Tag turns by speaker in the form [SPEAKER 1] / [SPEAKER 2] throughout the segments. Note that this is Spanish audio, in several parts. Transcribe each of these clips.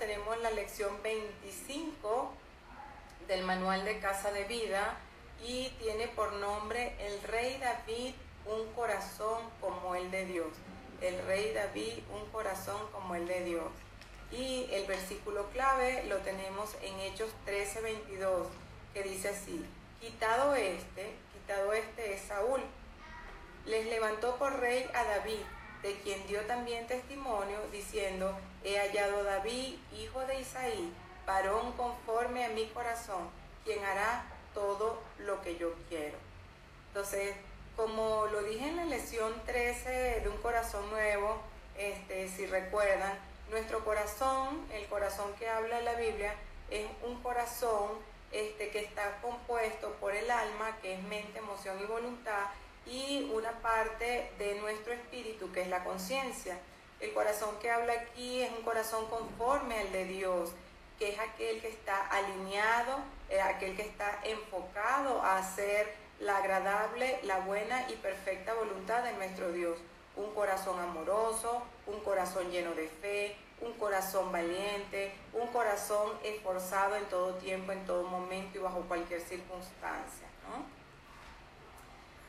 [SPEAKER 1] tenemos la lección 25 del manual de Casa de Vida y tiene por nombre El Rey David, un corazón como el de Dios. El Rey David, un corazón como el de Dios. Y el versículo clave lo tenemos en Hechos 13, 22, que dice así, quitado este, quitado este es Saúl, les levantó por rey a David, de quien dio también testimonio, diciendo, he hallado a David, hijo de Isaí, varón conforme a mi corazón, quien hará todo lo que yo quiero. Entonces, como lo dije en la lección 13 de un corazón nuevo, este, si recuerdan, nuestro corazón, el corazón que habla la Biblia, es un corazón este, que está compuesto por el alma, que es mente, emoción y voluntad, y una parte de nuestro espíritu, que es la conciencia. El corazón que habla aquí es un corazón conforme al de Dios, que es aquel que está alineado, eh, aquel que está enfocado a hacer la agradable, la buena y perfecta voluntad de nuestro Dios. Un corazón amoroso, un corazón lleno de fe, un corazón valiente, un corazón esforzado en todo tiempo, en todo momento y bajo cualquier circunstancia.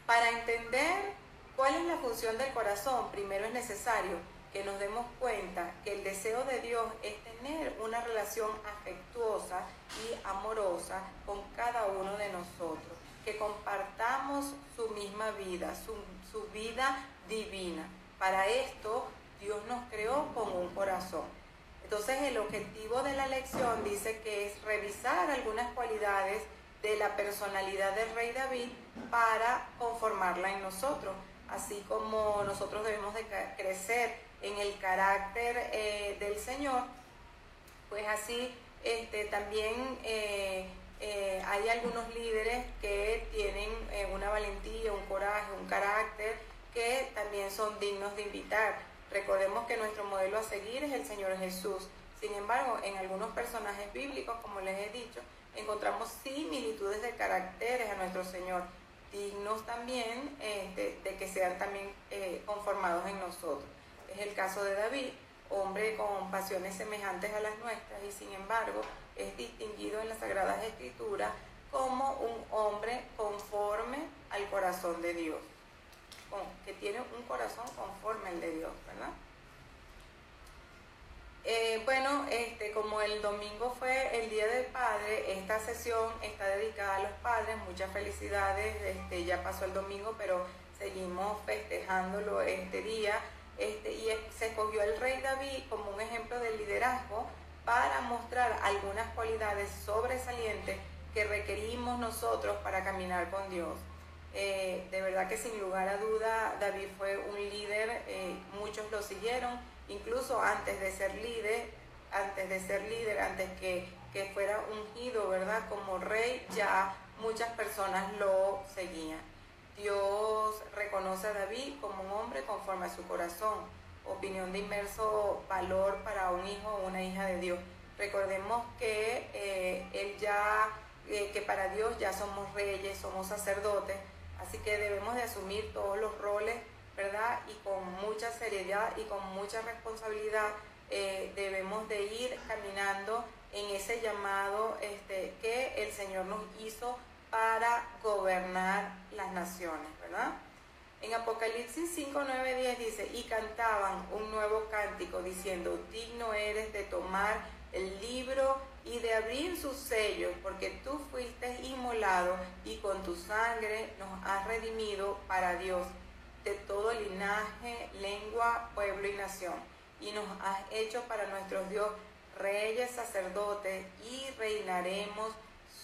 [SPEAKER 1] Para entender cuál es la función del corazón, primero es necesario que nos demos cuenta que el deseo de Dios es tener una relación afectuosa y amorosa con cada uno de nosotros, que compartamos su misma vida, su, su vida divina. Para esto Dios nos creó con un corazón. Entonces el objetivo de la lección dice que es revisar algunas cualidades de la personalidad del rey David para conformarla en nosotros, así como nosotros debemos de crecer en el carácter eh, del Señor, pues así este, también eh, eh, hay algunos líderes que tienen una valentía, un coraje, un carácter que también son dignos de invitar. Recordemos que nuestro modelo a seguir es el Señor Jesús. Sin embargo, en algunos personajes bíblicos, como les he dicho, encontramos similitudes de caracteres a nuestro Señor, dignos también eh, de, que sean también conformados en nosotros. Es el caso de David, hombre con pasiones semejantes a las nuestras y sin embargo es distinguido en las Sagradas Escrituras como un hombre conforme al corazón de Dios, que tiene un corazón conforme al de Dios, ¿verdad? Eh, bueno, este, como el domingo fue el Día del Padre, esta sesión está dedicada a los padres. Muchas felicidades. Este, ya pasó el domingo, pero seguimos festejándolo este día. Este, David como un ejemplo de liderazgo para mostrar algunas cualidades sobresalientes que requerimos nosotros para caminar con Dios. Eh, de verdad que sin lugar a duda David fue un líder, eh, muchos lo siguieron incluso antes de ser líder, antes de ser líder, antes que, que fuera ungido, ¿verdad? Como rey, ya muchas personas lo seguían. Dios reconoce a David como un hombre conforme a su corazón, opinión de inmerso valor para un hijo o una hija de Dios. Recordemos que eh, él ya, eh, que para Dios ya somos reyes, somos sacerdotes, así que debemos de asumir todos los roles ¿verdad? Y con mucha seriedad y con mucha responsabilidad eh, debemos de ir caminando en ese llamado este, que el Señor nos hizo para gobernar las naciones, ¿verdad? En Apocalipsis 5, 9, 10 dice, y cantaban un nuevo cántico diciendo, digno eres de tomar el libro y de abrir sus sellos, porque tú fuiste inmolado y con tu sangre nos has redimido para Dios de todo linaje, lengua, pueblo y nación. Y nos has hecho para nuestros Dios reyes, sacerdotes y reinaremos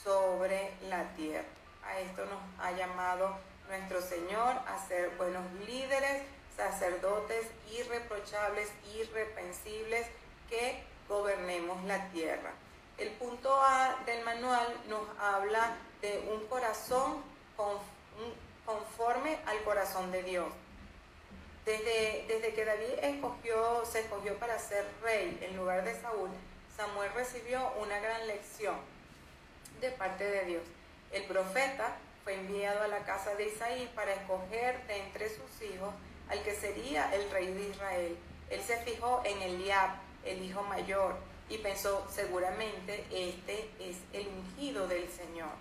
[SPEAKER 1] sobre la tierra. A esto nos ha llamado nuestro Señor a ser buenos líderes, sacerdotes irreprochables, irrepensibles, que gobernemos la tierra. El punto A del manual nos habla de un corazón conforme al corazón de Dios. Desde, desde que David escogió, se escogió para ser rey en lugar de Saúl, Samuel recibió una gran lección de parte de Dios. El profeta fue enviado a la casa de Isaí para escoger de entre sus hijos al que sería el rey de Israel. Él se fijó en Eliab, el hijo mayor, y pensó, seguramente este es el ungido del Señor.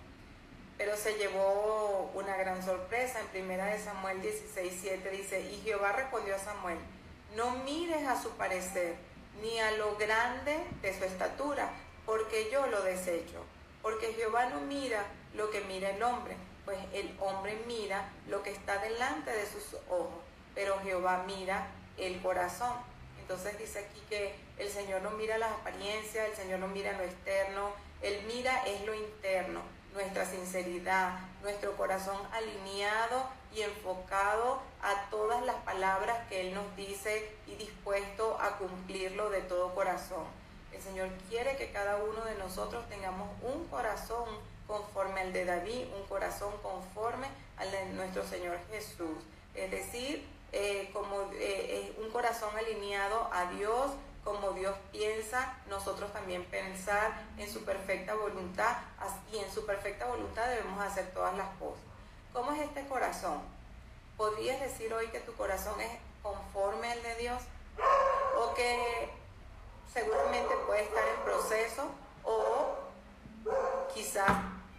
[SPEAKER 1] Pero se llevó una gran sorpresa. En primera de Samuel 16, 7 dice, y Jehová respondió a Samuel, no mires a su parecer, ni a lo grande de su estatura, porque yo lo desecho. Porque Jehová no mira lo que mira el hombre, pues el hombre mira lo que está delante de sus ojos, pero Jehová mira el corazón. Entonces dice aquí que el Señor no mira las apariencias, el Señor no mira lo externo, Él mira es lo interno, nuestra sinceridad, nuestro corazón alineado y enfocado a todas las palabras que Él nos dice y dispuesto a cumplirlo de todo corazón. El Señor quiere que cada uno de nosotros tengamos un corazón conforme al de David, un corazón conforme al de nuestro Señor Jesús. Es decir, eh, como eh, un corazón alineado a Dios, como Dios piensa, nosotros también pensar en su perfecta voluntad y en su perfecta voluntad debemos hacer todas las cosas. ¿Cómo es este corazón? ¿Podrías decir hoy que tu corazón es conforme al de Dios? ¿O que seguramente puede estar en proceso o quizás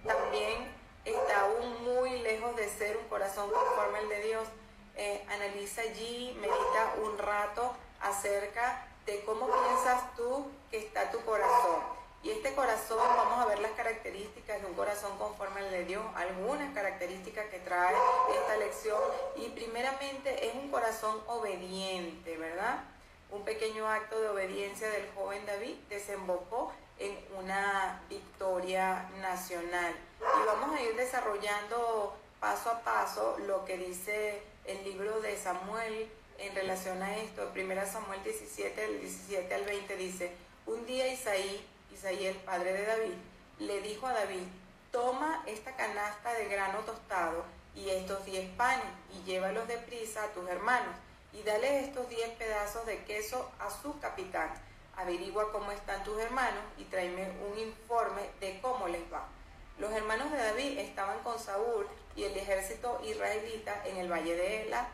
[SPEAKER 1] también está aún muy lejos de ser un corazón conforme al de Dios? Eh, analiza allí, medita un rato acerca de cómo piensas tú que está tu corazón. Y este corazón, vamos a ver las características de un corazón conforme al de Dios, algunas características que trae esta lección. Y primeramente es un corazón obediente, ¿verdad? Un pequeño acto de obediencia del joven David desembocó en una victoria nacional. Y vamos a ir desarrollando paso a paso lo que dice el libro de Samuel en relación a esto. Primera Samuel 17, del 17 al 20 dice, un día Isaí, Isaí el padre de David, le dijo a David, toma esta canasta de grano tostado y estos diez panes y llévalos deprisa a tus hermanos y dale estos diez pedazos de queso a su capitán. Averigua cómo están tus hermanos y tráeme un informe de cómo les va. Los hermanos de David estaban con Saúl y el ejército israelita en el valle de Ela,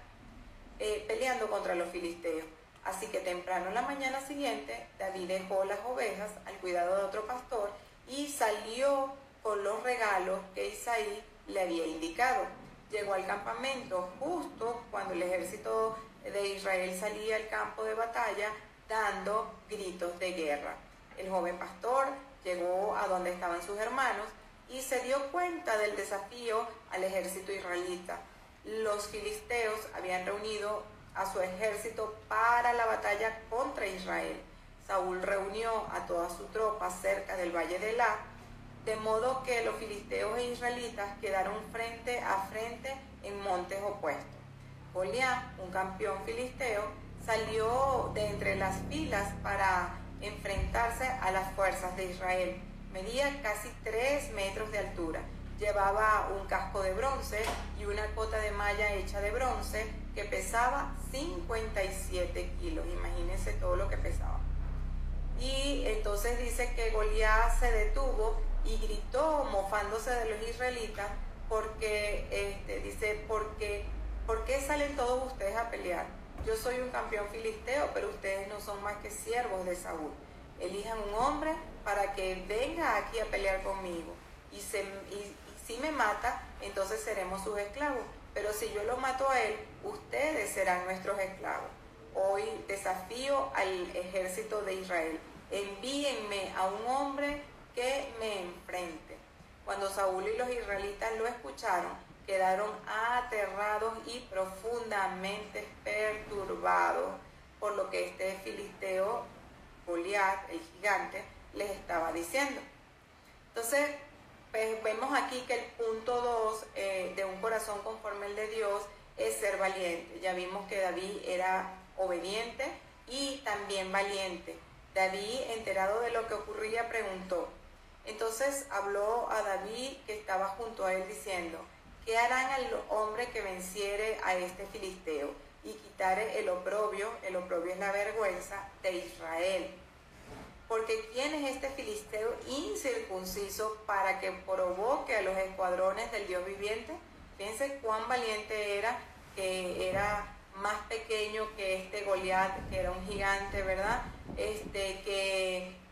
[SPEAKER 1] eh, peleando contra los filisteos. Así que temprano en la mañana siguiente, David dejó las ovejas al cuidado de otro pastor y salió con los regalos que Isaí le había indicado. Llegó al campamento justo cuando el ejército de Israel salía al campo de batalla dando gritos de guerra. El joven pastor llegó a donde estaban sus hermanos y se dio cuenta del desafío al ejército israelita. Los filisteos habían reunido a su ejército para la batalla contra Israel. Saúl reunió a toda su tropa cerca del valle de La, de modo que los filisteos e israelitas quedaron frente a frente en montes opuestos. Goliat, un campeón filisteo, salió de entre las filas para enfrentarse a las fuerzas de Israel Medía casi 3 metros de altura. Llevaba un casco de bronce y una cota de malla hecha de bronce que pesaba 57 kilos. Imagínense todo lo que pesaba. Y entonces dice que Goliat se detuvo y gritó mofándose de los israelitas porque este, dice, porque, ¿por qué salen todos ustedes a pelear? Yo soy un campeón filisteo, pero ustedes no son más que siervos de Saúl. Elijan un hombre para que venga aquí a pelear conmigo. Y, si me mata, entonces seremos sus esclavos. Pero si yo lo mato a él, ustedes serán nuestros esclavos. Hoy desafío al ejército de Israel. Envíenme a un hombre que me enfrente. Cuando Saúl y los israelitas lo escucharon, quedaron aterrados y profundamente perturbados por lo que este filisteo, Goliat, el gigante, les estaba diciendo. Entonces, pues, vemos aquí que el punto 2 eh, de un corazón conforme al de Dios es ser valiente. Ya vimos que David era obediente y también valiente. David, enterado de lo que ocurría, preguntó. Entonces habló a David que estaba junto a él diciendo, ¿qué harán al hombre que venciere a este filisteo y quitare el oprobio? El oprobio es la vergüenza de Israel porque ¿quién es este filisteo incircunciso para que provoque a los escuadrones del Dios viviente? Fíjense cuán valiente era, que era más pequeño que este Goliat, que era un gigante, ¿verdad? Este, que,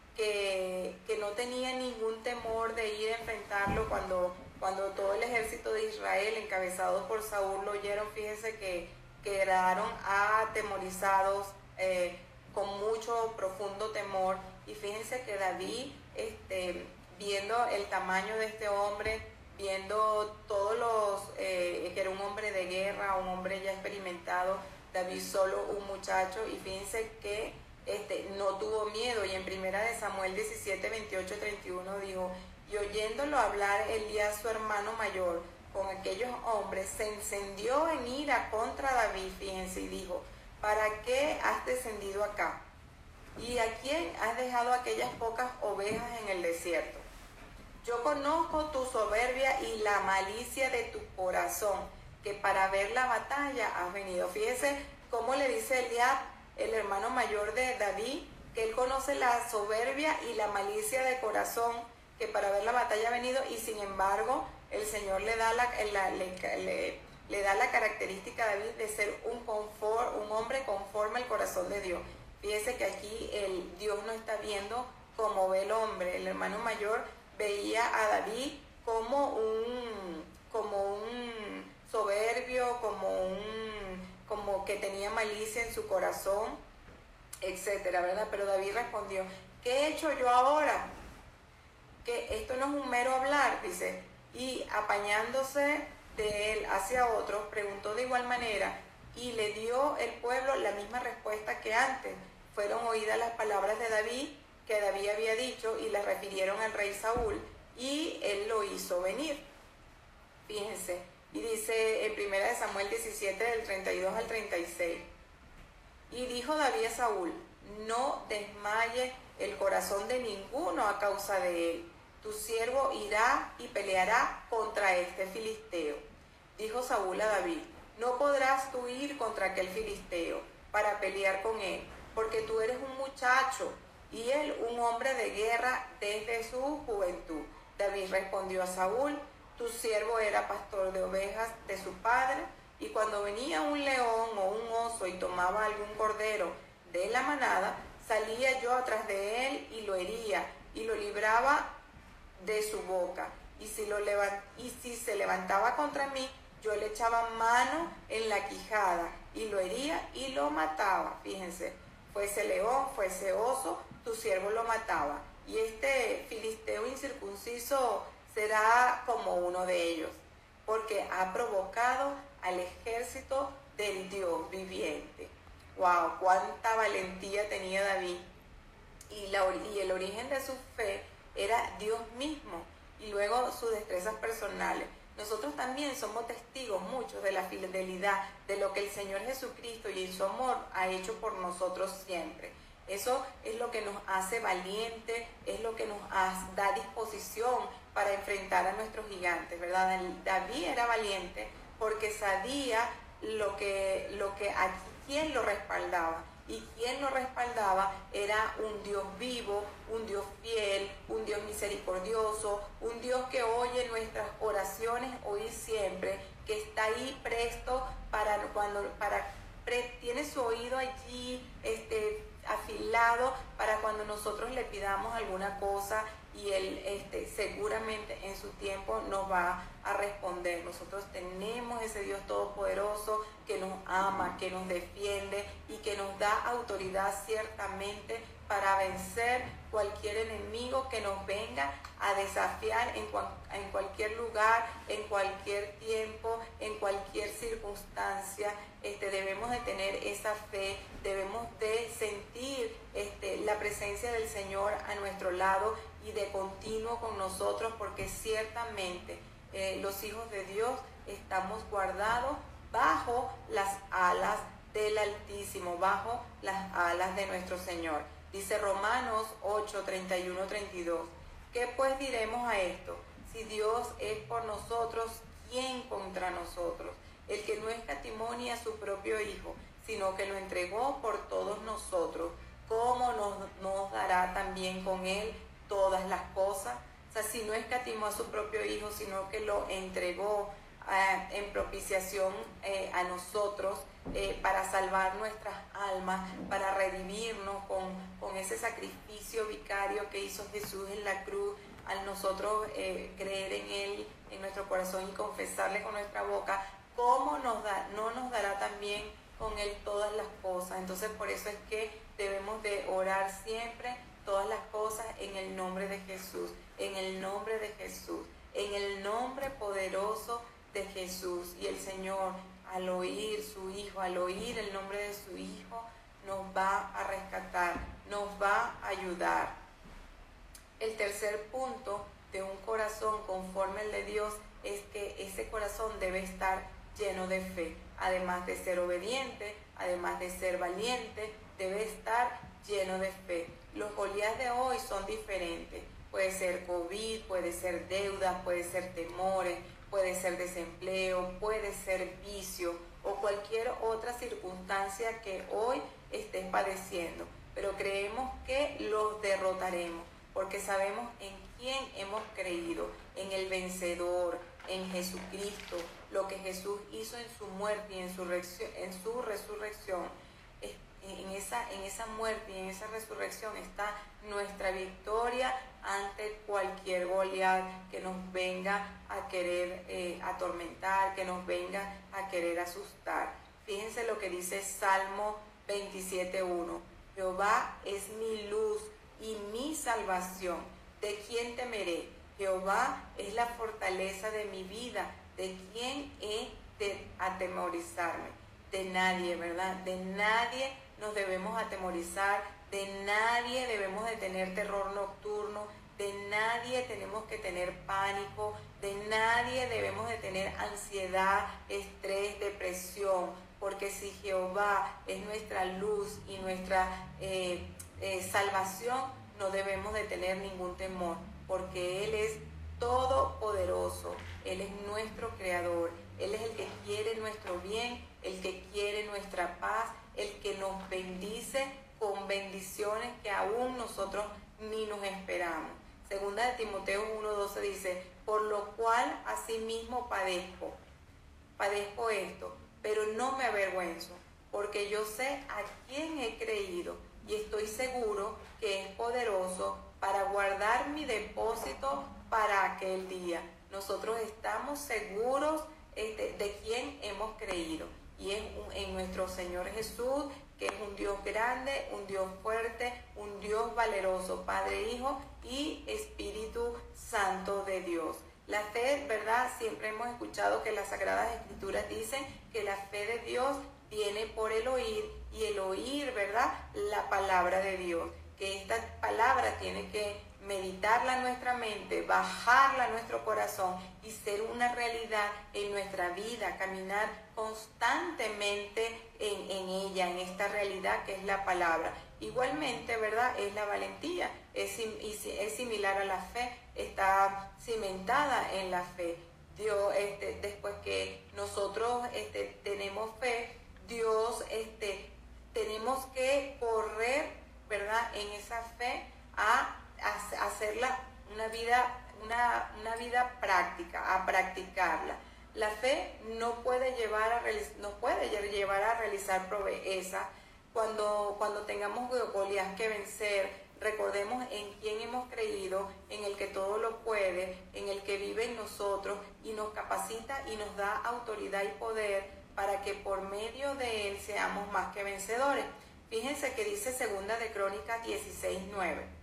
[SPEAKER 1] tenía ningún temor de ir a enfrentarlo cuando, cuando todo el ejército de Israel, encabezado por Saúl, lo oyeron. Fíjense que quedaron atemorizados, eh, con mucho profundo temor. Y fíjense que David, este, viendo el tamaño de este hombre, viendo todos los, eh, que era un hombre de guerra, un hombre ya experimentado, David solo un muchacho, y fíjense que este, no tuvo miedo, y en primera de Samuel 17, 28, 31 dijo, y oyéndolo hablar Elías, su hermano mayor, con aquellos hombres, se encendió en ira contra David, fíjense, y dijo, ¿para qué has descendido acá? ¿Y a quién has dejado aquellas pocas ovejas en el desierto? Yo conozco tu soberbia y la malicia de tu corazón, que para ver la batalla has venido. Fíjese cómo le dice Eliab, el hermano mayor de David, que él conoce la soberbia y la malicia de corazón, que para ver la batalla ha venido, y sin embargo el Señor le da la, le, da la característica a David de ser un, un hombre conforme al corazón de Dios. Fíjese que aquí el Dios no está viendo como ve el hombre. El hermano mayor veía a David como un, como un soberbio, como un, como que tenía malicia en su corazón, etcétera, ¿verdad? Pero David respondió, ¿qué he hecho yo ahora? Que esto no es un mero hablar, dice, y apañándose de él hacia otros, preguntó de igual manera, y le dio el pueblo la misma respuesta que antes. Fueron oídas las palabras de David que David había dicho y le refirieron al rey Saúl y él lo hizo venir. Fíjense, y dice en 1 Samuel 17 del 32 al 36, y dijo David a Saúl, no desmaye el corazón de ninguno a causa de él, tu siervo irá y peleará contra este filisteo. Dijo Saúl a David, no podrás tú ir contra aquel filisteo para pelear con él, porque tú eres un muchacho y él un hombre de guerra desde su juventud. David respondió a Saúl, tu siervo era pastor de ovejas de su padre, y cuando venía un león o un oso y tomaba algún cordero de la manada, salía yo atrás de él y lo hería y lo libraba de su boca. Y si, lo y si se levantaba contra mí, yo le echaba mano en la quijada y lo hería y lo mataba. Fíjense, fuese león, fuese oso, tu siervo lo mataba. Y este filisteo incircunciso será como uno de ellos, porque ha provocado al ejército del Dios viviente. ¡Wow! ¡Cuánta valentía tenía David! Y, la, y el origen de su fe era Dios mismo y luego sus destrezas personales. Nosotros también somos testigos muchos de la fidelidad de lo que el Señor Jesucristo y su amor ha hecho por nosotros siempre. Eso es lo que nos hace valiente, es lo que nos da disposición para enfrentar a nuestros gigantes, ¿verdad? David era valiente porque sabía lo que, lo que a quién lo respaldaba y quien lo respaldaba era un Dios vivo, un Dios fiel, un Dios misericordioso, un Dios que oye nuestras oraciones hoy y siempre, que está ahí presto para cuando para tiene su oído allí este afilado para cuando nosotros le pidamos alguna cosa y Él este, seguramente en su tiempo nos va a responder. Nosotros tenemos ese Dios todopoderoso que nos ama, que nos defiende y que nos da autoridad ciertamente para vencer cualquier enemigo que nos venga a desafiar en, en cualquier lugar, en cualquier tiempo, en cualquier circunstancia. Este, debemos de tener esa fe, debemos de sentir este, la presencia del Señor a nuestro lado y de continuo con nosotros porque ciertamente eh, los hijos de Dios estamos guardados bajo las alas del Altísimo, bajo las alas de nuestro Señor. Dice Romanos 8, 31, 32. ¿Qué pues diremos a esto? Si Dios es por nosotros, ¿quién contra nosotros? El que no escatimonia a su propio Hijo, sino que lo entregó por todos nosotros, ¿cómo nos, nos dará también con Él todas las cosas? O sea, si no escatimó a su propio Hijo, sino que lo entregó eh, en propiciación eh, a nosotros, eh, para salvar nuestras almas, para redimirnos con, con, ese sacrificio vicario que hizo Jesús en la cruz, al nosotros creer en Él en nuestro corazón y confesarle con nuestra boca, ¿cómo nos da, no nos dará también con Él todas las cosas? Entonces por eso es que debemos de orar siempre todas las cosas en el nombre de Jesús, en el nombre de Jesús, en el nombre poderoso de Jesús. Y el Señor, al oír su Hijo, al oír el nombre de su Hijo, nos va a rescatar, nos va a ayudar. El tercer punto de un corazón conforme al de Dios es que ese corazón debe estar lleno de fe. Además de ser obediente, además de ser valiente, debe estar lleno de fe. Los Goliath de hoy son diferentes. Puede ser COVID, puede ser deuda, puede ser temores, puede ser desempleo, puede ser vicio o cualquier otra circunstancia que hoy estés padeciendo. Pero creemos que los derrotaremos porque sabemos en quién hemos creído, en el vencedor, en Jesucristo, lo que Jesús hizo en su muerte y en su, en su resurrección en esa, en esa muerte y en esa resurrección está nuestra victoria ante cualquier Goliat que nos venga a querer eh, atormentar, que nos venga a querer asustar. Fíjense lo que dice Salmo 27.1. Jehová es mi luz y mi salvación. ¿De quién temeré? Jehová es la fortaleza de mi vida. ¿De quién he de atemorizarme? De nadie, ¿verdad? De nadie nos debemos atemorizar, de nadie debemos de tener terror nocturno, de nadie tenemos que tener pánico, de nadie debemos de tener ansiedad, estrés, depresión, porque si Jehová es nuestra luz y nuestra eh, eh, salvación, no debemos de tener ningún temor, porque Él es todopoderoso, Él es nuestro creador, Él es el que quiere nuestro bien, el que quiere nuestra paz, el que nos bendice con bendiciones que aún nosotros ni nos esperamos. Segunda de Timoteo 1.12 dice, por lo cual asimismo padezco, padezco esto, pero no me avergüenzo, porque yo sé a quién he creído y estoy seguro que es poderoso para guardar mi depósito para aquel día. Nosotros estamos seguros este, de quién hemos creído y es en nuestro Señor Jesús, que es un Dios grande, un Dios fuerte, un Dios valeroso, Padre, Hijo y Espíritu Santo de Dios. La fe, ¿verdad? Siempre hemos escuchado que las Sagradas Escrituras dicen que la fe de Dios viene por el oír y el oír, ¿verdad? La palabra de Dios. Que esta palabra tiene que meditarla en nuestra mente, bajarla a nuestro corazón y ser una realidad en nuestra vida, caminar constantemente en, ella, en esta realidad que es la palabra. Igualmente, ¿verdad? Es la valentía, es, es similar a la fe, está cimentada en la fe. Dios, este, después que nosotros este, tenemos fe, Dios, este, tenemos que correr, ¿verdad? En esa fe a hacerla una vida, una, una vida práctica, a practicarla. La fe no puede llevar a, no puede llevar a realizar proezas. Cuando, cuando tengamos Goliat que vencer, recordemos en quién hemos creído, en el que todo lo puede, en el que vive en nosotros y nos capacita y nos da autoridad y poder para que por medio de él seamos más que vencedores. Fíjense que dice segunda de Crónicas 16:9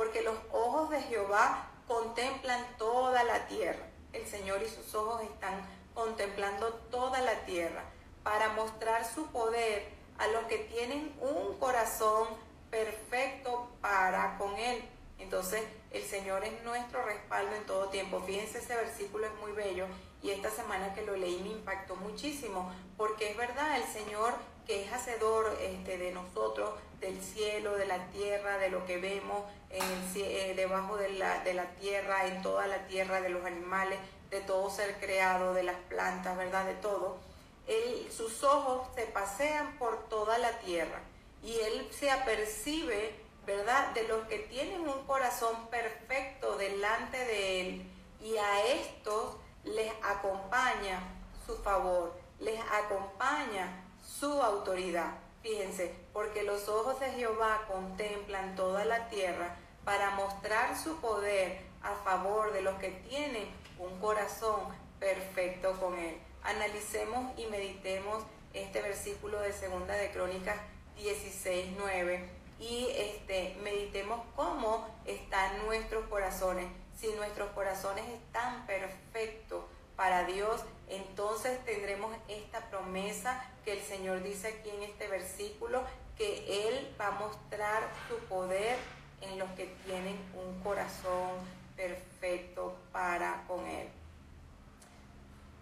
[SPEAKER 1] porque los ojos de Jehová contemplan toda la tierra. El Señor y sus ojos están contemplando toda la tierra para mostrar su poder a los que tienen un corazón perfecto para con Él. Entonces, el Señor es nuestro respaldo en todo tiempo. Fíjense, ese versículo es muy bello y esta semana que lo leí me impactó muchísimo, porque es verdad, el Señor que es hacedor este, de nosotros, del cielo, de la tierra, de lo que vemos en eh, debajo de la, de la tierra, en toda la tierra, de los animales, de todo ser creado, de las plantas, ¿verdad? De todo. Él, sus ojos se pasean por toda la tierra y Él se apercibe, ¿verdad? De los que tienen un corazón perfecto delante de Él y a estos les acompaña su favor, les acompaña su autoridad. Fíjense, porque los ojos de Jehová contemplan toda la tierra para mostrar su poder a favor de los que tienen un corazón perfecto con él. Analicemos y meditemos este versículo de Segunda de Crónicas 16, 9 y este, meditemos cómo están nuestros corazones. Si nuestros corazones están perfectos para Dios, entonces tendremos esta promesa que el Señor dice aquí en este versículo, que Él va a mostrar su poder en los que tienen un corazón perfecto para con Él.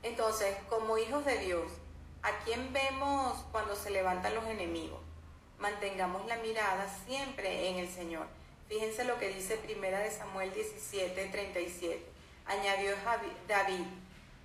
[SPEAKER 1] Entonces, como hijos de Dios, ¿a quién vemos cuando se levantan los enemigos? mantengamos la mirada siempre en el Señor. Fíjense lo que dice Primera de Samuel 17, 37. Añadió David,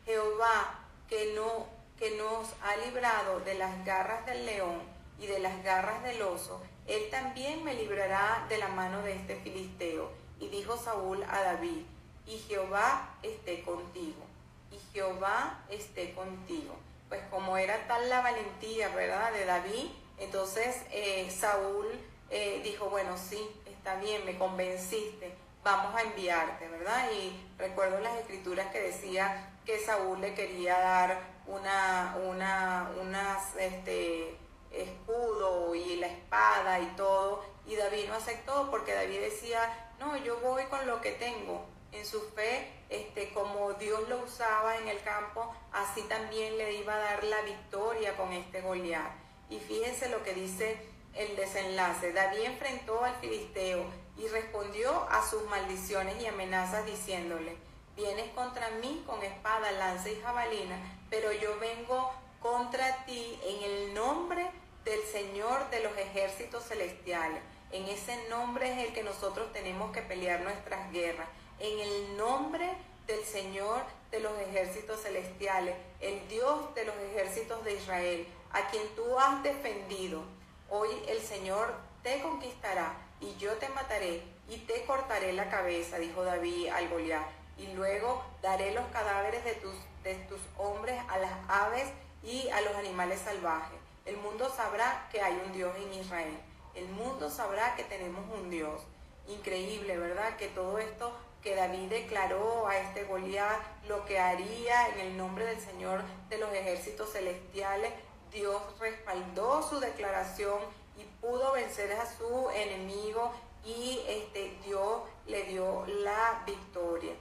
[SPEAKER 1] Jehová que, no, que nos ha librado de las garras del león y de las garras del oso, él también me librará de la mano de este filisteo. Y dijo Saúl a David, y Jehová esté contigo, y Jehová esté contigo. Pues como era tal la valentía, ¿verdad?, de David, entonces eh, Saúl eh, dijo, bueno, sí, está bien, me convenciste, vamos a enviarte, ¿verdad? Y recuerdo las escrituras que decía que Saúl le quería dar una, una, unas, este, escudo y la espada y todo, y David no aceptó porque David decía, no, yo voy con lo que tengo. En su fe, este, como Dios lo usaba en el campo, así también le iba a dar la victoria con este Goliat. Y fíjense lo que dice el desenlace. David enfrentó al filisteo y respondió a sus maldiciones y amenazas diciéndole, vienes contra mí con espada, lanza y jabalina, pero yo vengo contra ti en el nombre del Señor de los ejércitos celestiales. En ese nombre es el que nosotros tenemos que pelear nuestras guerras. En el nombre del Señor de los ejércitos celestiales, el Dios de los ejércitos de Israel a quien tú has defendido. Hoy el Señor te conquistará y yo te mataré y te cortaré la cabeza, dijo David al Goliat. Y luego daré los cadáveres de tus, de tus hombres a las aves y a los animales salvajes. El mundo sabrá que hay un Dios en Israel. El mundo sabrá que tenemos un Dios. Increíble, ¿verdad? Que todo esto que David declaró a este Goliat, lo que haría en el nombre del Señor de los ejércitos celestiales, Dios respaldó su declaración y pudo vencer a su enemigo y este, Dios le dio la victoria.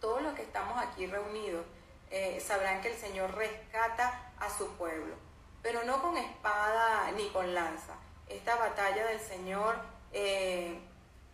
[SPEAKER 1] Todos los que estamos aquí reunidos eh, sabrán que el Señor rescata a su pueblo, pero no con espada ni con lanza. Esta batalla del Señor eh,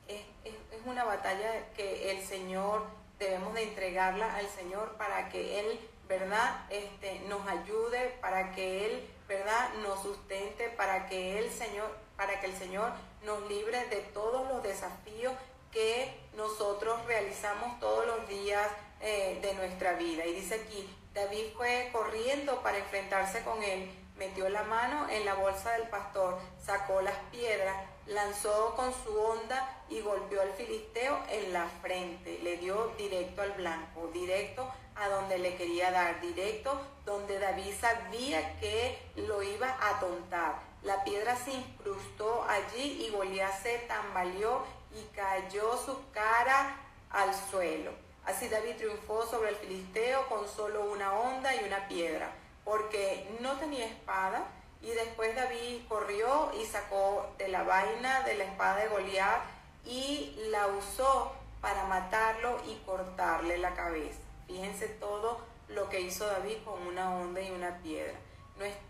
[SPEAKER 1] es, es una batalla que el Señor debemos de entregarla al Señor para que Él ¿verdad? Este, nos ayude para que Él, ¿verdad? Nos sustente, para que el Señor, para que el Señor nos libre de todos los desafíos que nosotros realizamos todos los días eh, de nuestra vida. Y dice aquí, David fue corriendo para enfrentarse con él, metió la mano en la bolsa del pastor, sacó las piedras, lanzó con su onda y golpeó al filisteo en la frente, le dio directo al blanco, directo a donde le quería dar, directo donde David sabía que lo iba a tontar. La piedra se incrustó allí y Goliat se tambaleó y cayó su cara al suelo. Así David triunfó sobre el filisteo con solo una onda y una piedra, porque no tenía espada. Y después David corrió y sacó de la vaina de la espada de Goliat y la usó para matarlo y cortarle la cabeza. Fíjense todo lo que hizo David con una onda y una piedra.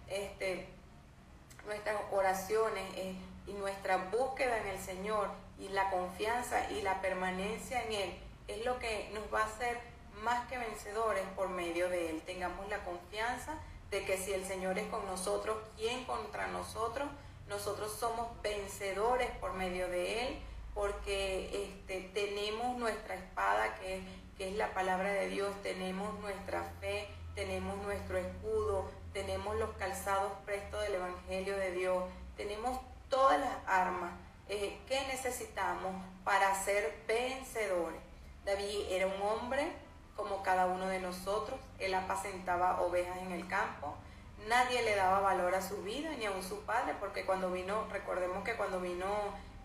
[SPEAKER 1] Este, nuestras oraciones eh, y nuestra búsqueda en el Señor y la confianza y la permanencia en Él es lo que nos va a hacer más que vencedores por medio de Él. Tengamos la confianza de que si el Señor es con nosotros, ¿quién contra nosotros? Nosotros somos vencedores por medio de Él porque este, tenemos nuestra espada que es que es la palabra de Dios, tenemos nuestra fe, tenemos nuestro escudo, tenemos los calzados prestos del Evangelio de Dios, tenemos todas las armas eh, que necesitamos para ser vencedores. David era un hombre como cada uno de nosotros, él apacentaba ovejas en el campo, nadie le daba valor a su vida, ni aun su padre, porque cuando vino, recordemos que cuando vino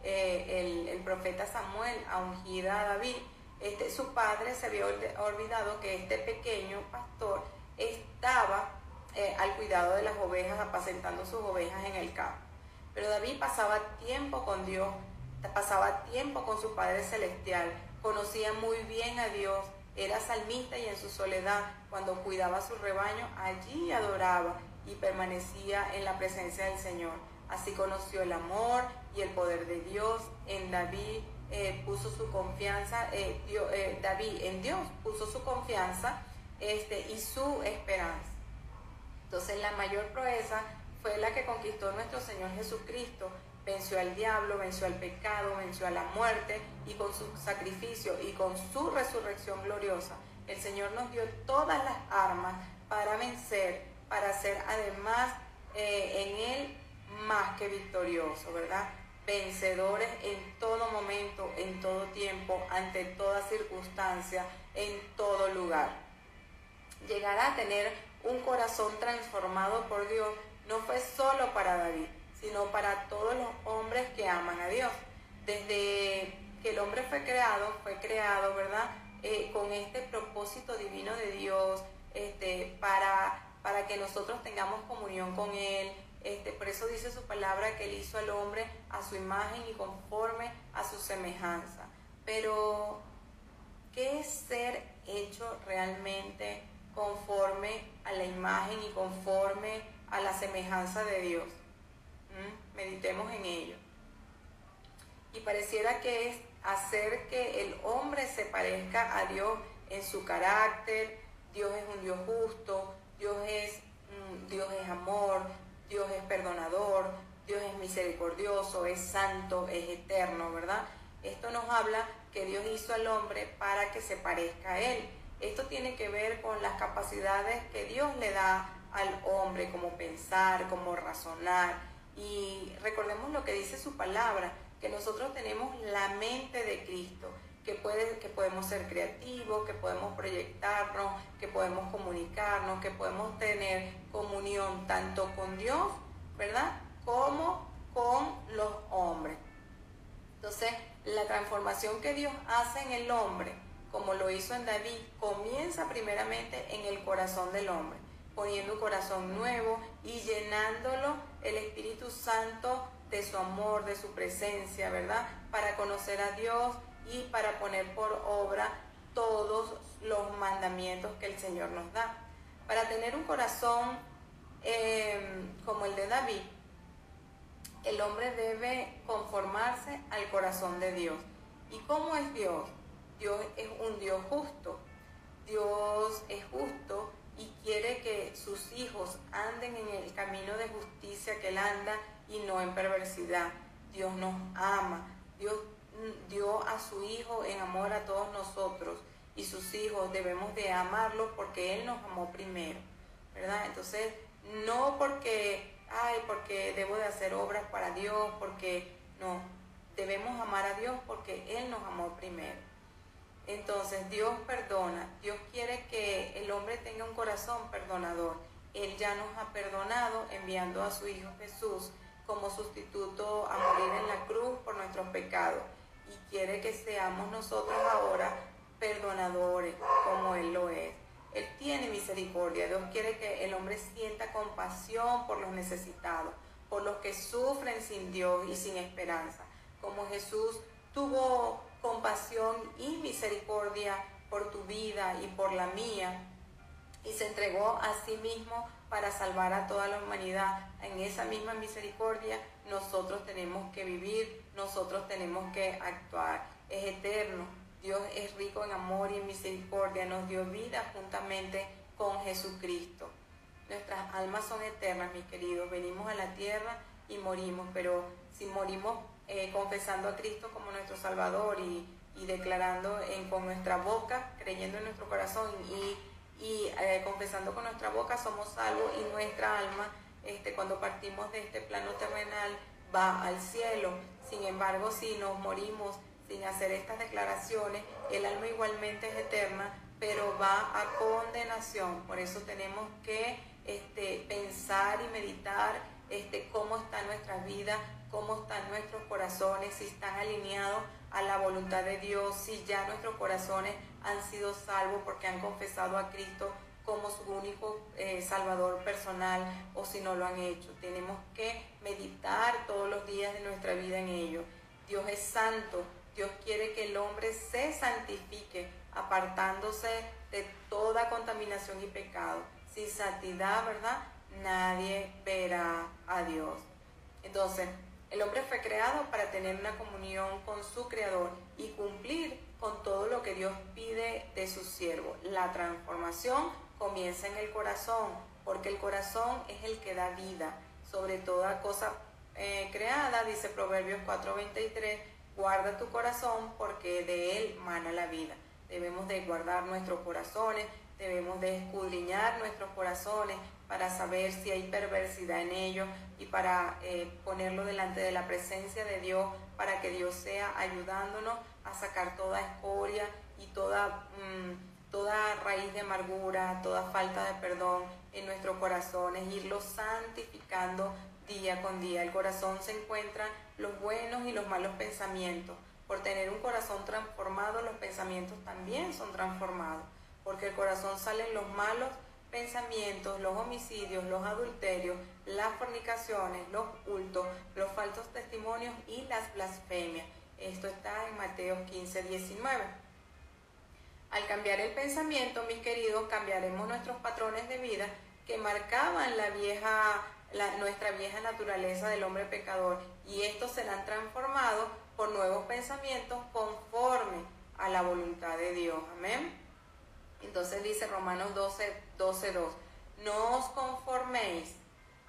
[SPEAKER 1] eh, el, profeta Samuel a ungir a David, este, su padre se había olvidado que este pequeño pastor estaba eh, al cuidado de las ovejas, apacentando sus ovejas en el campo. Pero David pasaba tiempo con Dios, pasaba tiempo con su Padre Celestial, conocía muy bien a Dios, era salmista y en su soledad, cuando cuidaba su rebaño, allí adoraba y permanecía en la presencia del Señor. Así conoció el amor y el poder de Dios. En David eh, puso su confianza, eh, eh, David en Dios puso su confianza este, y su esperanza. Entonces la mayor proeza fue la que conquistó nuestro Señor Jesucristo. Venció al diablo, venció al pecado, venció a la muerte y con su sacrificio y con su resurrección gloriosa, el Señor nos dio todas las armas para vencer, para ser además en Él más que victorioso, ¿verdad? Vencedores en todo momento, en todo tiempo, ante toda circunstancia, en todo lugar. Llegar a tener un corazón transformado por Dios no fue solo para David, sino para todos los hombres que aman a Dios. Desde que el hombre fue creado, fue creado, ¿verdad? Eh, con este propósito divino de Dios, este, para, para que nosotros tengamos comunión con Él, este, por eso dice su palabra que él hizo al hombre a su imagen y conforme a su semejanza. Pero, ¿qué es ser hecho realmente conforme a la imagen y conforme a la semejanza de Dios? ¿Mm? Meditemos en ello. Y pareciera que es hacer que el hombre se parezca a Dios en su carácter. Dios es un Dios justo, Dios es, mm, Dios es amor, Dios es perdonador, Dios es misericordioso, es santo, es eterno, ¿verdad? Esto nos habla que Dios hizo al hombre para que se parezca a Él. Esto tiene que ver con las capacidades que Dios le da al hombre, como pensar, como razonar. Y recordemos lo que dice su palabra, que nosotros tenemos la mente de Cristo, que, puede, que podemos ser creativos, que podemos proyectarnos, que podemos comunicarnos, que podemos tener comunión tanto con Dios, ¿verdad? Como con los hombres. Entonces, la transformación que Dios hace en el hombre, como lo hizo en David, comienza primeramente en el corazón del hombre, poniendo un corazón nuevo y llenándolo el Espíritu Santo de su amor, de su presencia, ¿verdad? Para conocer a Dios y para poner por obra todos los mandamientos que el Señor nos da. Para tener un corazón em, como el de David, el hombre debe conformarse al corazón de Dios. ¿Y cómo es Dios? Dios es un Dios justo. Dios es justo y quiere que sus hijos anden en el camino de justicia que Él anda y no en perversidad. Dios nos ama. Dios dio a su Hijo en amor a todos nosotros y sus hijos debemos de amarlo porque Él nos amó primero, ¿verdad? Entonces, no porque, ay, porque debo de hacer obras para Dios, porque no, debemos amar a Dios porque Él nos amó primero. Entonces, Dios perdona, Dios quiere que el hombre tenga un corazón perdonador. Él ya nos ha perdonado enviando a su Hijo Jesús como sustituto a morir en la cruz por nuestros pecados y quiere que seamos nosotros ahora perdonadores como Él lo es. Él tiene misericordia. Dios quiere que el hombre sienta compasión por los necesitados, por los que sufren sin Dios y sin esperanza. Como Jesús tuvo compasión y misericordia por tu vida y por la mía y se entregó a sí mismo para salvar a toda la humanidad. En esa misma misericordia nosotros tenemos que vivir, nosotros tenemos que actuar. Es eterno. Dios es rico en amor y en misericordia. Nos dio vida juntamente con Jesucristo. Nuestras almas son eternas, mis queridos. Venimos a la tierra y morimos, pero si morimos eh, confesando a Cristo como nuestro Salvador y, declarando en, con nuestra boca, creyendo en nuestro corazón y y eh, confesando con nuestra boca somos salvos y nuestra alma, este, cuando partimos de este plano terrenal, va al cielo. Sin embargo, si nos morimos sin hacer estas declaraciones, el alma igualmente es eterna, pero va a condenación. Por eso tenemos que este, pensar y meditar este, cómo está nuestra vida, cómo están nuestros corazones, si están alineados a la voluntad de Dios, si ya nuestros corazones han sido salvos porque han confesado a Cristo como su único eh, Salvador personal o si no lo han hecho. Tenemos que meditar todos los días de nuestra vida en ello. Dios es santo, Dios quiere que el hombre se santifique, apartándose de toda contaminación y pecado. Sin santidad, ¿verdad? Nadie verá a Dios. Entonces, el hombre fue creado para tener una comunión con su Creador y cumplir con todo lo que Dios pide de su siervo. La transformación comienza en el corazón, porque el corazón es el que da vida sobre toda cosa eh, creada, dice Proverbios 4:23, guarda tu corazón porque de él mana la vida. Debemos de guardar nuestros corazones, debemos de escudriñar nuestros corazones para saber si hay perversidad en ellos y para eh, ponerlo delante de la presencia de Dios, para que Dios sea ayudándonos a sacar toda escoria y toda, mm, toda raíz de amargura, toda falta de perdón en nuestros corazones, irlo santificando día con día. El corazón se encuentra los buenos y los malos pensamientos. Por tener un corazón transformado, los pensamientos también son transformados, porque el corazón salen los malos pensamientos, los homicidios, los adulterios, las fornicaciones, los cultos, los falsos testimonios y las blasfemias. Esto está en Mateo 15, 19. Al cambiar el pensamiento, mis queridos, cambiaremos nuestros patrones de vida que marcaban la vieja, nuestra vieja naturaleza del hombre pecador y estos serán transformados por nuevos pensamientos conforme a la voluntad de Dios. Amén. Entonces dice Romanos 12, 12, 2, no os conforméis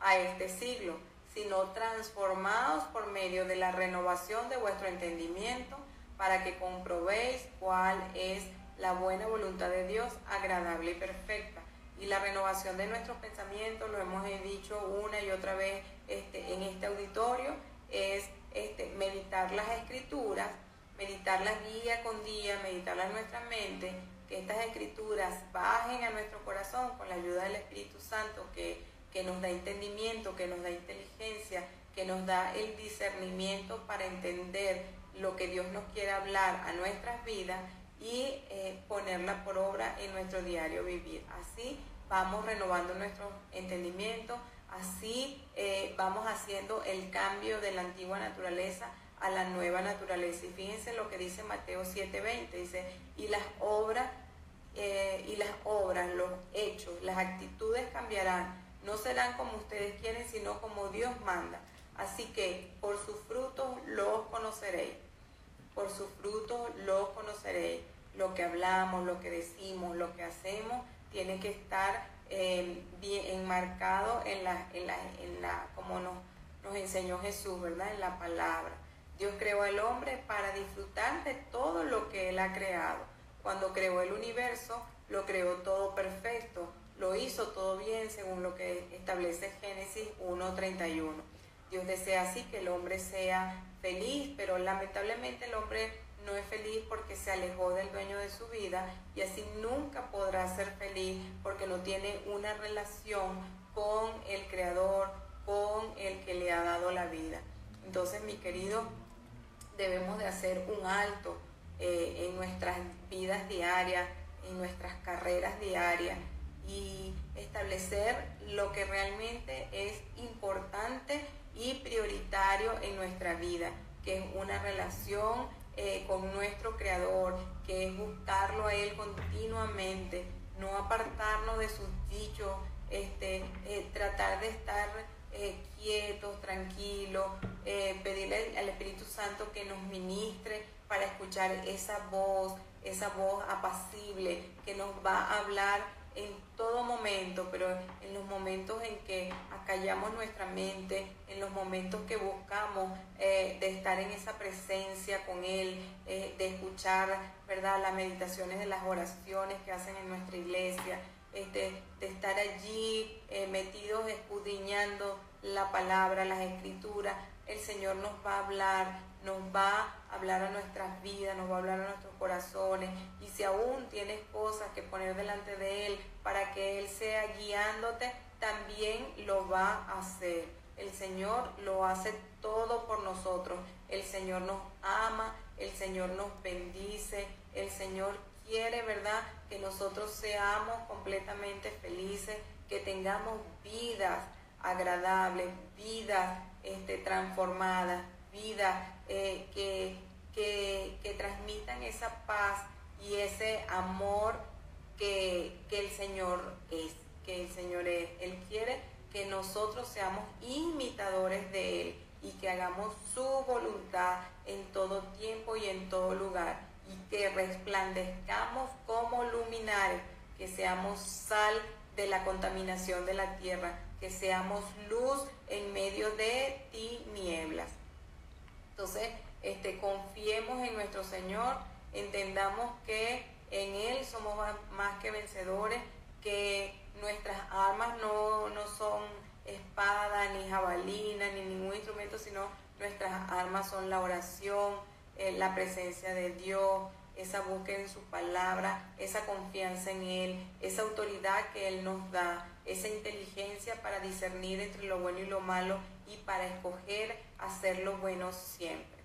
[SPEAKER 1] a este siglo, sino transformados por medio de la renovación de vuestro entendimiento, para que comprobéis cuál es la buena voluntad de Dios, agradable y perfecta. Y la renovación de nuestros pensamientos, lo hemos dicho una y otra vez este, en este auditorio, es este, meditar las escrituras, meditarlas día con día, meditarlas en nuestra mente, que estas escrituras bajen a nuestro corazón con la ayuda del Espíritu Santo que, que nos da entendimiento, que nos da inteligencia, que nos da el discernimiento para entender lo que Dios nos quiere hablar a nuestras vidas y eh, ponerla por obra en nuestro diario vivir. Así vamos renovando nuestro entendimiento, así eh, vamos haciendo el cambio de la antigua naturaleza a la nueva naturaleza. Y fíjense lo que dice Mateo 7:20, dice, y las obras, eh, y las obras, los hechos, las actitudes cambiarán, no serán como ustedes quieren, sino como Dios manda. Así que por sus frutos los conoceréis, por sus frutos los conoceréis. Lo que hablamos, lo que decimos, lo que hacemos, tiene que estar eh, bien enmarcado en la, en la, en la como nos, nos enseñó Jesús, ¿verdad? En la palabra. Dios creó al hombre para disfrutar de todo lo que Él ha creado. Cuando creó el universo, lo creó todo perfecto, lo hizo todo bien según lo que establece Génesis 1.31. Dios desea así que el hombre sea feliz, pero lamentablemente el hombre no es feliz porque se alejó del dueño de su vida y así nunca podrá ser feliz porque no tiene una relación con el Creador, con el que le ha dado la vida. Entonces, mi querido, debemos de hacer un alto eh, en nuestras vidas diarias, en nuestras carreras diarias y establecer lo que realmente es importante y prioritario en nuestra vida, que es una relación eh, con nuestro Creador, que es buscarlo a Él continuamente, no apartarnos de sus dichos, este, eh, tratar de estar eh, quietos, tranquilos, pedirle al Espíritu Santo que nos ministre para escuchar esa voz, esa voz apacible que nos va a hablar en todo momento, pero en los momentos en que acallamos nuestra mente, en los momentos que buscamos eh, de estar en esa presencia con Él, de escuchar, ¿verdad?, las meditaciones de las oraciones que hacen en nuestra iglesia, este, de estar allí metidos escudriñando la palabra, las escrituras, el Señor nos va a hablar nos va a hablar a nuestras vidas, nos va a hablar a nuestros corazones. Y si aún tienes cosas que poner delante de Él para que Él sea guiándote, también lo va a hacer. El Señor lo hace todo por nosotros. El Señor nos ama, el Señor nos bendice, el Señor quiere, ¿verdad? Que nosotros seamos completamente felices, que tengamos vidas agradables, vidas este, transformadas, vidas eh, que, que, transmitan esa paz y ese amor que, que el Señor es, que el Señor es. Él quiere que nosotros seamos imitadores de Él y que hagamos su voluntad en todo tiempo y en todo lugar y que resplandezcamos como luminares, que seamos sal de la contaminación de la tierra, que seamos luz en medio de tinieblas. Entonces, este, confiemos en nuestro Señor, entendamos que en Él somos más que vencedores, que nuestras armas no, no son espada, ni jabalina, ni ningún instrumento, sino nuestras armas son la oración, eh, la presencia de Dios, esa búsqueda en su palabra, esa confianza en Él, esa autoridad que Él nos da, esa inteligencia para discernir entre lo bueno y lo malo y para escoger hacer lo bueno siempre.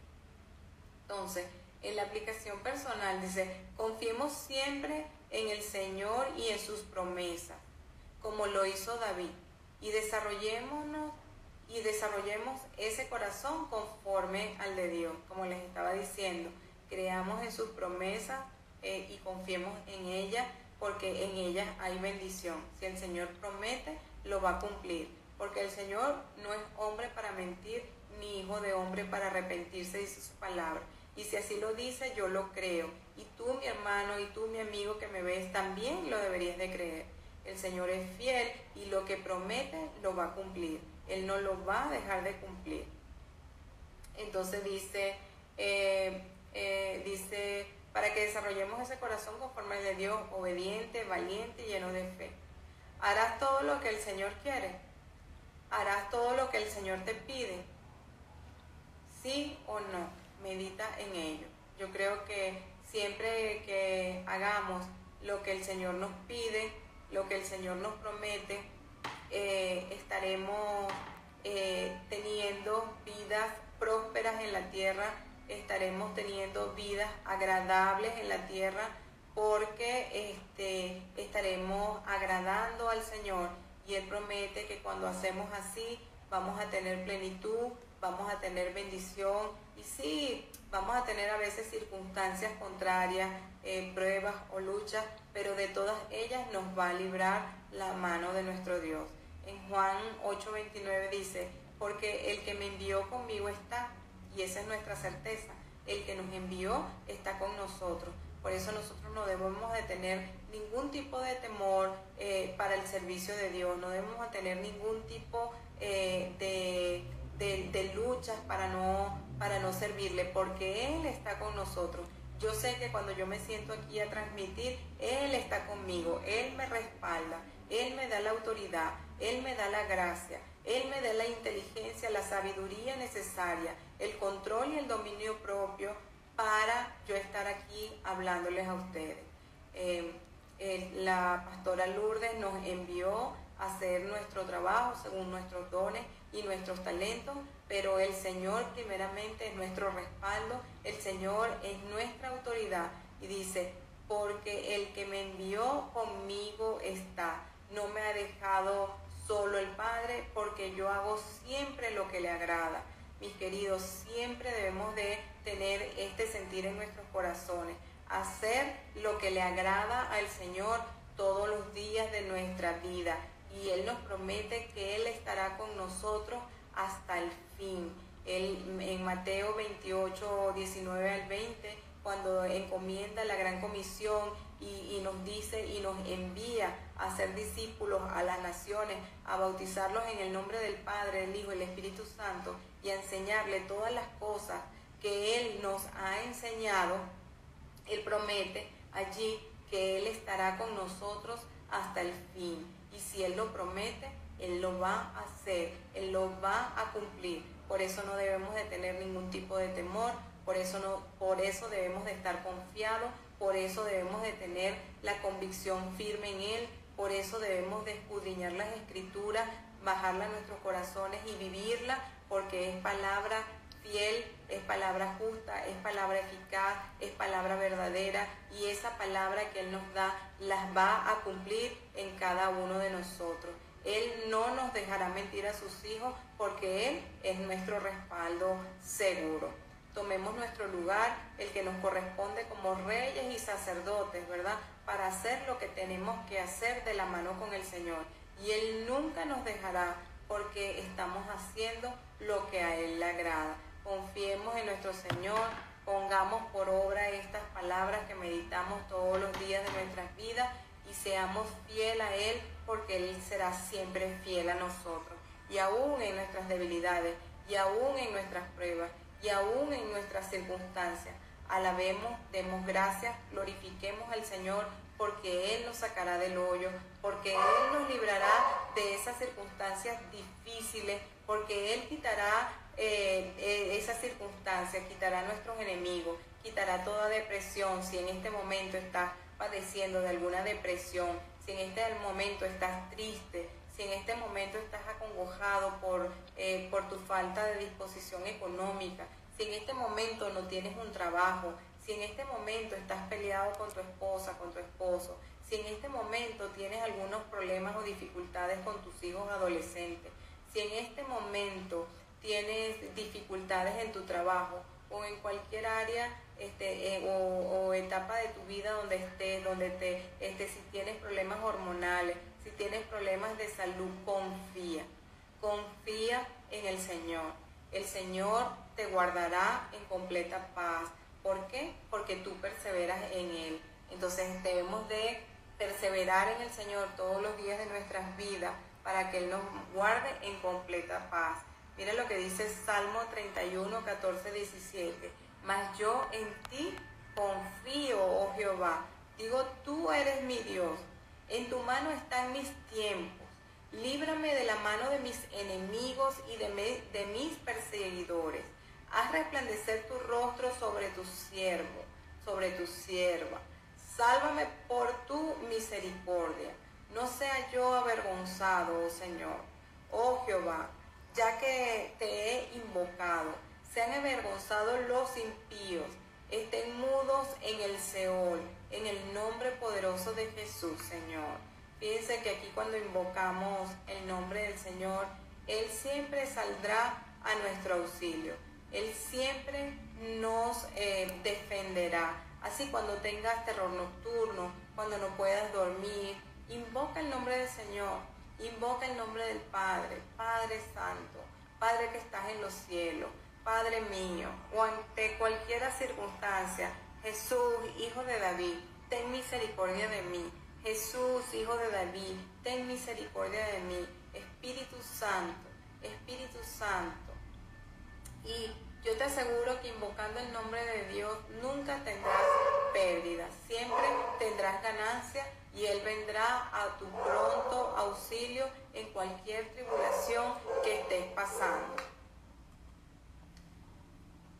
[SPEAKER 1] Entonces, en la aplicación personal dice, confiemos siempre en el Señor y en sus promesas, como lo hizo David, y desarrollémonos y desarrollemos ese corazón conforme al de Dios, como les estaba diciendo. Creamos en sus promesas eh, y confiemos en ellas, porque en ellas hay bendición. Si el Señor promete, lo va a cumplir, porque el Señor no es hombre para mentir, ni hijo de hombre para arrepentirse, dice su palabra. Y si así lo dice, yo lo creo. Y tú, mi hermano, y tú, mi amigo que me ves, también lo deberías de creer. El Señor es fiel y lo que promete lo va a cumplir. Él no lo va a dejar de cumplir. Entonces dice, eh, eh, dice, para que desarrollemos ese corazón conforme al de Dios, obediente, valiente y lleno de fe. Harás todo lo que el Señor quiere. Harás todo lo que el Señor te pide. Sí o no. Medita en ello. Yo creo que siempre que hagamos lo que el Señor nos pide, lo que el Señor nos promete, eh, estaremos eh, teniendo vidas prósperas en la tierra, estaremos teniendo vidas agradables en la tierra, porque este, estaremos agradando al Señor y Él promete que cuando hacemos así vamos a tener plenitud, vamos a tener bendición y sí, vamos a tener a veces circunstancias contrarias, eh, pruebas o luchas, pero de todas ellas nos va a librar la mano de nuestro Dios. En Juan 8:29 dice, porque el que me envió conmigo está, y esa es nuestra certeza, el que nos envió está con nosotros. Por eso nosotros no debemos de tener ningún tipo de temor eh, para el servicio de Dios, no debemos de tener ningún tipo eh, de, de, luchas para no, para no servirle, porque Él está con nosotros. Yo sé que cuando yo me siento aquí a transmitir, Él está conmigo, Él me respalda, Él me da la autoridad, Él me da la gracia, Él me da la inteligencia, la sabiduría necesaria, el control y el dominio propio para yo estar aquí hablándoles a ustedes. Em, la pastora Lourdes nos envió a hacer nuestro trabajo según nuestros dones y nuestros talentos, pero el Señor primeramente es nuestro respaldo, el Señor es nuestra autoridad y dice, porque el que me envió conmigo está, no me ha dejado solo el Padre, porque yo hago siempre lo que le agrada. Mis queridos, siempre debemos de tener este sentir en nuestros corazones, hacer lo que le agrada al Señor todos los días de nuestra vida y Él nos promete que Él estará con nosotros hasta el fin. Él, en Mateo 28, 19 al 20, cuando encomienda la gran comisión y, nos dice y nos envía a ser discípulos a las naciones, a bautizarlos en el nombre del Padre, el Hijo y el Espíritu Santo y a enseñarle todas las cosas que Él nos ha enseñado, Él promete allí que Él estará con nosotros hasta el fin. Y si Él lo promete, Él lo va a hacer, Él lo va a cumplir, por eso no debemos de tener ningún tipo de temor, por eso, no, por eso debemos de estar confiados, por eso debemos de tener la convicción firme en Él, por eso debemos de escudriñar las escrituras, bajarla a nuestros corazones y vivirla, porque es palabra fiel, es palabra justa, es palabra eficaz, es palabra verdadera y esa palabra que Él nos da las va a cumplir en cada uno de nosotros. Él no nos dejará mentir a sus hijos porque Él es nuestro respaldo seguro. Tomemos nuestro lugar, el que nos corresponde como reyes y sacerdotes, ¿verdad? Para hacer lo que tenemos que hacer de la mano con el Señor. Y Él nunca nos dejará porque estamos haciendo lo que a Él le agrada. Confiemos en nuestro Señor, pongamos por obra estas palabras que meditamos todos los días de nuestras vidas y seamos fiel a Él porque Él será siempre fiel a nosotros. Y aún en nuestras debilidades, y aún en nuestras pruebas, y aún en nuestras circunstancias, alabemos, demos gracias, glorifiquemos al Señor porque Él nos sacará del hoyo, porque Él nos librará de esas circunstancias difíciles, porque Él quitará eh, eh, esas circunstancias, quitará nuestros enemigos, quitará toda depresión, si en este momento estás padeciendo de alguna depresión, si en este momento estás triste, si en este momento estás acongojado por, eh, por tu falta de disposición económica, si en este momento no tienes un trabajo, si en este momento estás peleado con tu esposa, con tu esposo, si en este momento tienes algunos problemas o dificultades con tus hijos adolescentes, si en este momento tienes dificultades en tu trabajo o en cualquier área este, eh, o, etapa de tu vida donde estés, donde te, este, si tienes problemas hormonales, si tienes problemas de salud, confía, confía en el Señor. El Señor te guardará en completa paz. ¿Por qué? Porque tú perseveras en Él. Entonces debemos de perseverar en el Señor todos los días de nuestras vidas para que Él nos guarde en completa paz. Mira lo que dice Salmo 31, 14, 17. Mas yo en ti confío, oh Jehová. Digo, tú eres mi Dios. En tu mano están mis tiempos. Líbrame de la mano de mis enemigos y de, mis perseguidores. Haz resplandecer tu rostro sobre tu siervo, sobre tu sierva. Sálvame por tu misericordia. No sea yo avergonzado, oh Señor. Oh Jehová, ya que te he invocado. Sean avergonzados los impíos, estén mudos en el Seol, en el nombre poderoso de Jesús, Señor. Fíjense que aquí cuando invocamos el nombre del Señor, Él siempre saldrá a nuestro auxilio. Él siempre nos eh, defenderá. Así cuando tengas terror nocturno, cuando no puedas dormir, invoca el nombre del Señor Invoca el nombre del Padre, Padre Santo, Padre que estás en los cielos, Padre mío, o ante cualquier circunstancia, Jesús, Hijo de David, ten misericordia de mí. Jesús, Hijo de David, ten misericordia de mí. Espíritu Santo, Espíritu Santo. Y yo te aseguro que invocando el nombre de Dios nunca tendrás pérdida, siempre tendrás ganancia y Él vendrá a tu pronto auxilio en cualquier tribulación que estés pasando.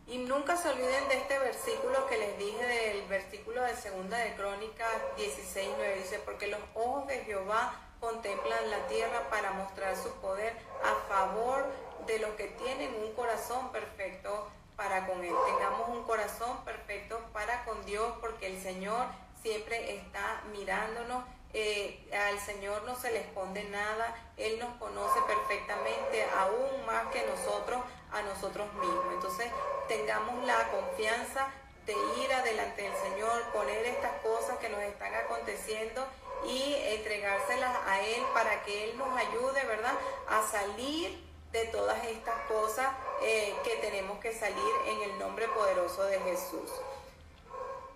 [SPEAKER 1] Y nunca se olviden de este versículo que les dije del versículo de segunda de Crónicas 16, 9, dice, porque los ojos de Jehová contemplan la tierra para mostrar su poder a favor de los que tienen un corazón perfecto para con Él. Tengamos un corazón perfecto para con Dios porque el Señor siempre está mirándonos. Eh, al Señor no se le esconde nada, Él nos conoce perfectamente, aún más que nosotros, a nosotros mismos. Entonces, tengamos la confianza de ir adelante del Señor, poner estas cosas que nos están aconteciendo y entregárselas a Él para que Él nos ayude, ¿verdad?, a salir de todas estas cosas eh, que tenemos que salir en el nombre poderoso de Jesús.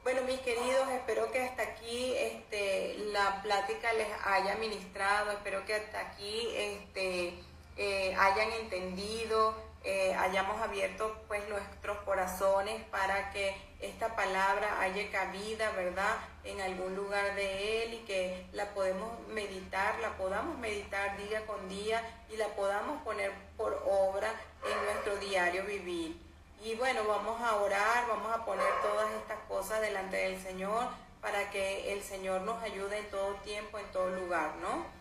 [SPEAKER 1] Bueno, mis queridos, espero que hasta aquí este, la plática les haya ministrado, espero que hasta aquí este, eh, hayan entendido, eh, hayamos abierto pues nuestros corazones para que esta palabra haya cabida, ¿verdad? En algún lugar de Él y que la podemos meditar, la podamos meditar día con día y la podamos poner por obra en nuestro diario vivir. Y bueno, vamos a orar, vamos a poner todas estas cosas delante del Señor para que el Señor nos ayude en todo tiempo, en todo lugar, ¿no?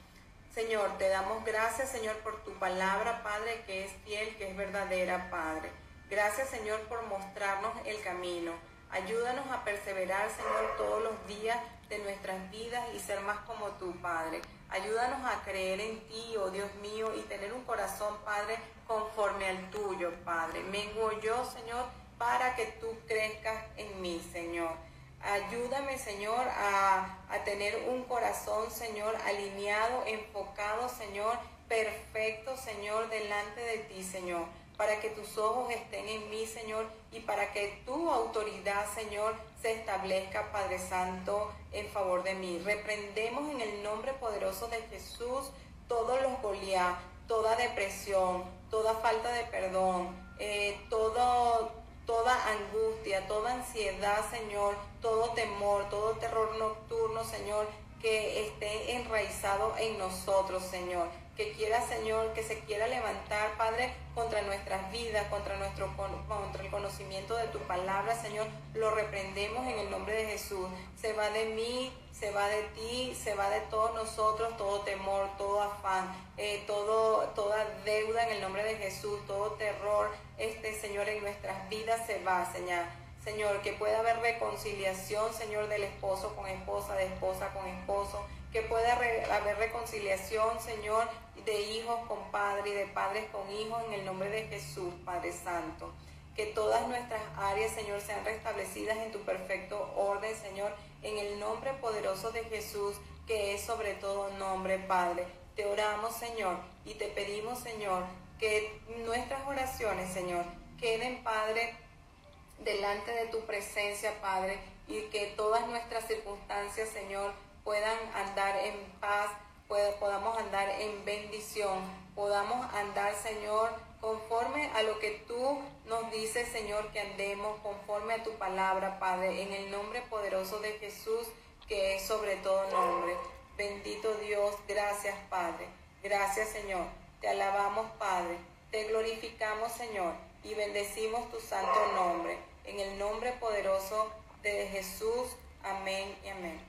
[SPEAKER 1] Señor, te damos gracias, Señor, por tu palabra, Padre, que es fiel, que es verdadera, Padre. Gracias, Señor, por mostrarnos el camino. Ayúdanos a perseverar, Señor, todos los días de nuestras vidas y ser más como tú, Padre. Ayúdanos a creer en ti, oh Dios mío, y tener un corazón, Padre, conforme al tuyo, Padre. Mengo yo, Señor, para que tú crezcas en mí, Señor. Ayúdame, Señor, a, tener un corazón, Señor, alineado, enfocado, Señor, perfecto, Señor, delante de ti, Señor para que tus ojos estén en mí, Señor, y para que tu autoridad, Señor, se establezca, Padre Santo, en favor de mí. Reprendemos en el nombre poderoso de Jesús todos los Goliat, toda depresión, toda falta de perdón, eh, todo, toda angustia, toda ansiedad, Señor, todo temor, todo terror nocturno, Señor, que esté enraizado en nosotros, Señor que quiera, Señor, que se quiera levantar, Padre, contra nuestras vidas, contra, nuestro, contra el conocimiento de tu palabra, Señor, lo reprendemos en el nombre de Jesús. Se va de mí, se va de ti, se va de todos nosotros, todo temor, todo afán, eh, todo, toda deuda en el nombre de Jesús, todo terror, este Señor, en nuestras vidas se va, Señor. Señor, que pueda haber reconciliación, Señor, del esposo con esposa, de esposa con esposo, que pueda haber reconciliación, Señor, de hijos con padre y de padres con hijos en el nombre de Jesús, Padre Santo. Que todas nuestras áreas, Señor, sean restablecidas en tu perfecto orden, Señor, en el nombre poderoso de Jesús, que es sobre todo nombre, Padre. Te oramos, Señor, y te pedimos, Señor, que nuestras oraciones, Señor, queden, Padre, delante de tu presencia, Padre, y que todas nuestras circunstancias, Señor, puedan andar en paz, podamos andar en bendición, podamos andar, Señor, conforme a lo que tú nos dices, Señor, que andemos, conforme a tu palabra, Padre, en el nombre poderoso de Jesús, que es sobre todo nombre. Bendito Dios, gracias, Padre. Gracias, Señor. Te alabamos, Padre. Te glorificamos, Señor, y bendecimos tu santo nombre, en el nombre poderoso de Jesús. Amén y amén.